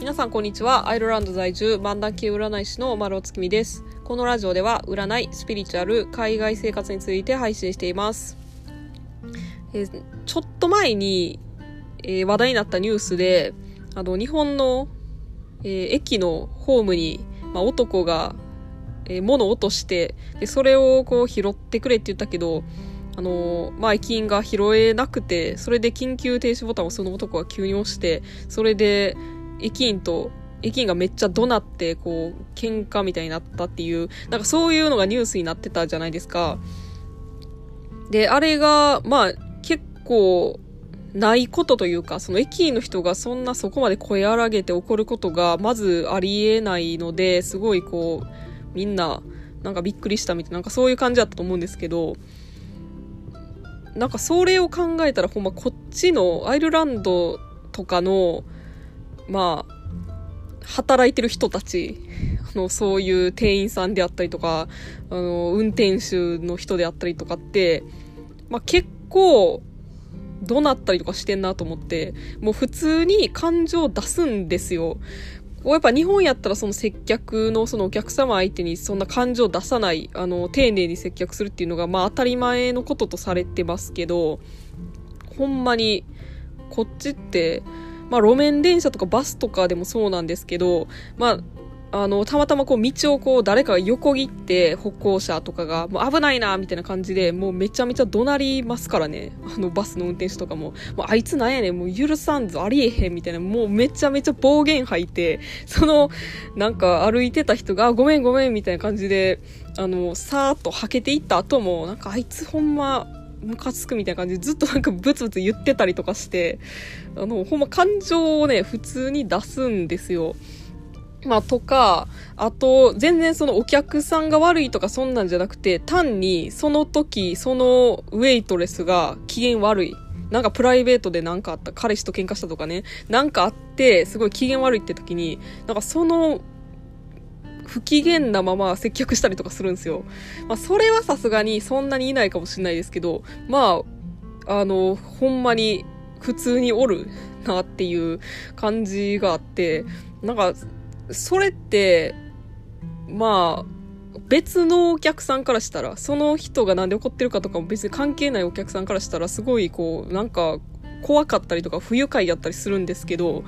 皆さんこんにちは。アイルランド在住漫談系占い師の丸尾月見です。このラジオでは占いスピリチュアル海外生活について配信しています。えちょっと前に、えー話題になったニュースであの日本の、えー駅のホームに、まあ、男が、えー物を落としてでそれをこう拾ってくれって言ったけどあのまあ、駅員が拾えなくて、それで緊急停止ボタンをその男が急に押して、それで駅員と、駅員がめっちゃ怒鳴って、こう、喧嘩みたいになったっていう、なんかそういうのがニュースになってたじゃないですか。で、あれが、まあ、結構、ないことというか、その駅員の人がそんなそこまで声荒げて怒ることが、まずありえないので、すごいこう、みんな、なんかびっくりしたみたいな、なんかそういう感じだったと思うんですけど、なんかそれを考えたらほんまこっちのアイルランドとかのまあ働いてる人たちあのそういう店員さんであったりとかあの運転手の人であったりとかって、まあ、結構怒鳴ったりとかしてんなと思ってもう普通に感情を出すんですよ。こうやっぱ日本やったらその接客のそのお客様相手にそんな感情を出さない、あの、丁寧に接客するっていうのがまあ当たり前のこととされてますけど、ほんまに、こっちって、まあ路面電車とかバスとかでもそうなんですけど、まあ、あの、たまたまこう道をこう誰かが横切って歩行者とかがもう危ないなみたいな感じでもうめちゃめちゃ怒鳴りますからね。あのバスの運転手とかも。もうあいつなんやねん、もう許さんぞ、ありえへんみたいな、もうめちゃめちゃ暴言吐いて、その、なんか歩いてた人が、ごめんごめんみたいな感じで、あの、さーっとはけていった後も、なんかあいつほんま、ムカつくみたいな感じでずっとなんかブツブツ言ってたりとかして、あの、ほんま感情をね、普通に出すんですよ。まあ、とか、あと、全然そのお客さんが悪いとかそんなんじゃなくて、単にその時、そのウェイトレスが機嫌悪い。なんかプライベートでなんかあった、彼氏と喧嘩したとかね、なんかあって、すごい機嫌悪いって時に、なんかその、不機嫌なまま接客したりとかするんですよ。まあ、それはさすがにそんなにいないかもしれないですけど、まあ、あの、ほんまに普通におるなっていう感じがあって、なんか、それって、まあ、別のお客さんからしたら、その人がなんで怒ってるかとかも別に関係ないお客さんからしたら、すごいこう、なんか、怖かったりとか不愉快だったりするんですけど、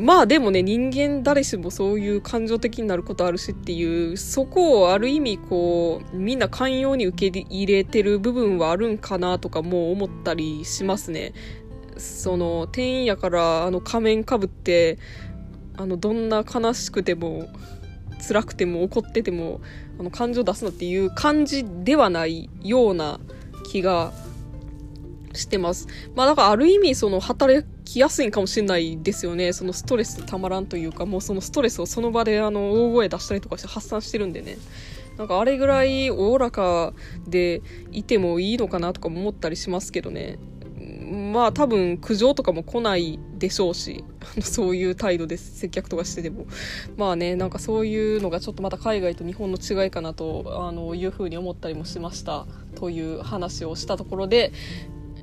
まあでもね、人間誰しもそういう感情的になることあるしっていう、そこをある意味こう、みんな寛容に受け入れてる部分はあるんかなとかも思ったりしますね。その、店員やからあの仮面かぶって、あの、どんな悲しくても、辛くても怒ってても、あの、感情出すなっていう感じではないような気がしてます。まあだからある意味その働きやすいかもしれないですよね。そのストレスたまらんというか、もうそのストレスをその場であの大声出したりとかして発散してるんでね。なんかあれぐらいおおらかでいてもいいのかなとかも思ったりしますけどね。まあ多分苦情とかも来ないでしょうし、そういう態度で接客とかしてでも。まあね、なんかそういうのがちょっとまた海外と日本の違いかなと、あの、いうふうに思ったりもしました。という話をしたところで、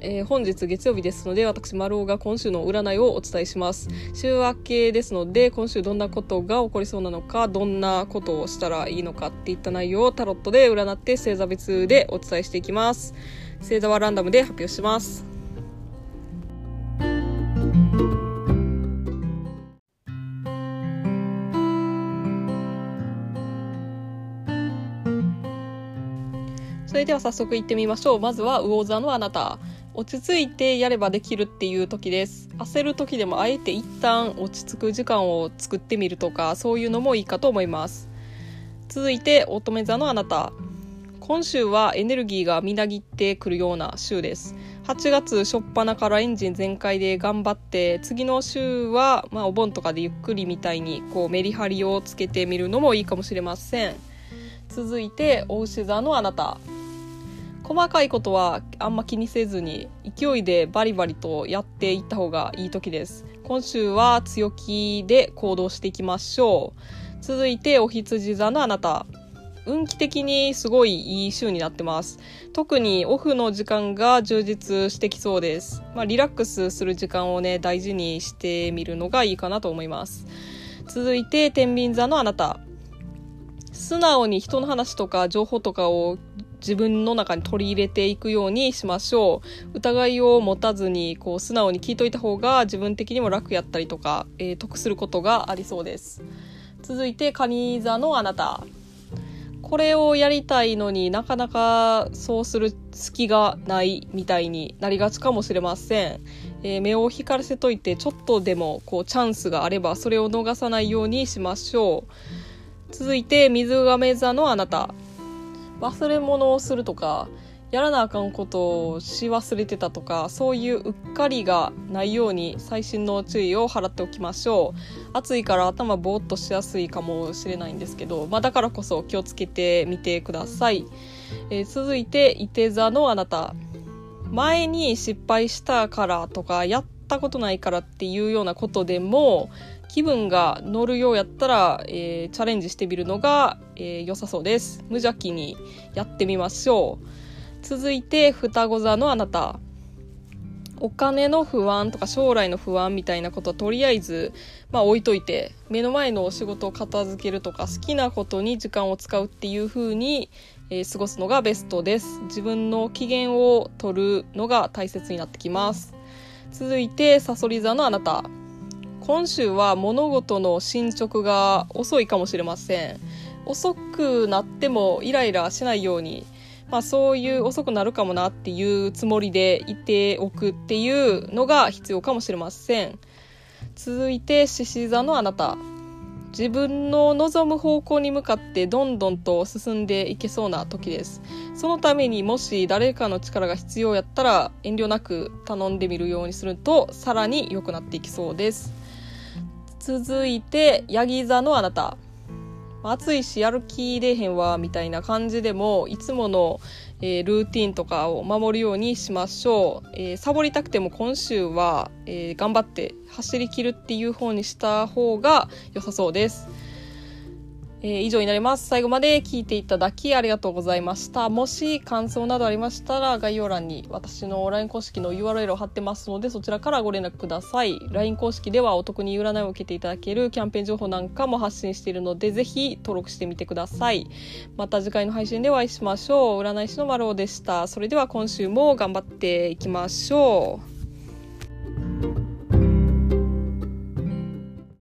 えー本日月曜日ですので私丸尾が今週の占いをお伝えします。週明けですので今週どんなことが起こりそうなのかどんなことをしたらいいのかっていった内容をタロットで占って星座別でお伝えしていきます。星座はランダムで発表します。それでは早速行ってみましょう。まずは魚座のあなた落ち着いてやればできるっていう時です。焦る時でもあえて一旦落ち着く時間を作ってみるとかそういうのもいいかと思います。続いて乙女座のあなた。今週はエネルギーがみなぎってくるような週です。8月初っ端からエンジン全開で頑張って次の週は、まあ、お盆とかでゆっくりみたいにこうメリハリをつけてみるのもいいかもしれません。続いてお牛座のあなた。細かいことはあんま気にせずに勢いでバリバリとやっていった方がいい時です今週は強気で行動していきましょう続いてお羊座のあなた運気的にすごいいい週になってます。特にオフの時間が充実してきそうです。まあ、リラックスする時間をね、大事にしてみるのがいいかなと思います。続いて、天秤座のあなた。素直に人の話とか情報とかを自分の中に取り入れていくようにしましょう。疑いを持たずに、こう、素直に聞いといた方が自分的にも楽やったりとか、えー、得することがありそうです。続いて、蟹座のあなた。これをやりたいのになかなかそうする隙がないみたいになりがちかもしれません、えー、目を光らせといてちょっとでもこうチャンスがあればそれを逃さないようにしましょう続いて水亀座のあなた忘れ物をするとかやらなあかんことをし忘れてたとかそういううっかりがないように細心の注意を払っておきましょう。暑いから頭ぼーっとしやすいかもしれないんですけど、まあ、だからこそ気をつけてみてください、えー、続いていて座のあなた。前に失敗したからとかやったことないからっていうようなことでも気分が乗るようやったら、えー、チャレンジしてみるのが、えー、良さそうです。無邪気にやってみましょう。続いて双子座のあなた。お金の不安とか将来の不安みたいなことはとりあえず、まあ、置いといて目の前のお仕事を片付けるとか好きなことに時間を使うっていう風に、えー、過ごすのがベストです。自分の機嫌を取るのが大切になってきます。続いてさそり座のあなた。今週は物事の進捗が遅いかもしれません。遅くなってもイライラしないようにまあ、そういう遅くなるかもなっていうつもりでいておくっていうのが必要かもしれません。続いて獅子座のあなた。自分の望む方向に向かってどんどんと進んでいけそうな時です。そのためにもし誰かの力が必要やったら遠慮なく頼んでみるようにするとさらに良くなっていきそうです。続いてヤギ座のあなた。暑いしやる気出へんわみたいな感じでもいつもの、えー、ルーティンとかを守るようにしましょう、えー、サボりたくても今週は、えー、頑張って走りきるっていう方にした方が良さそうです。えー、以上になります。最後まで聞いていただきありがとうございました。もし感想などありましたら概要欄に私の LINE 公式の URL を貼ってますのでそちらからご連絡ください。LINE 公式ではお得に占いを受けていただけるキャンペーン情報なんかも発信しているのでぜひ登録してみてください。また次回の配信でお会いしましょう。占い師の丸尾でした。それでは今週も頑張っていきましょう。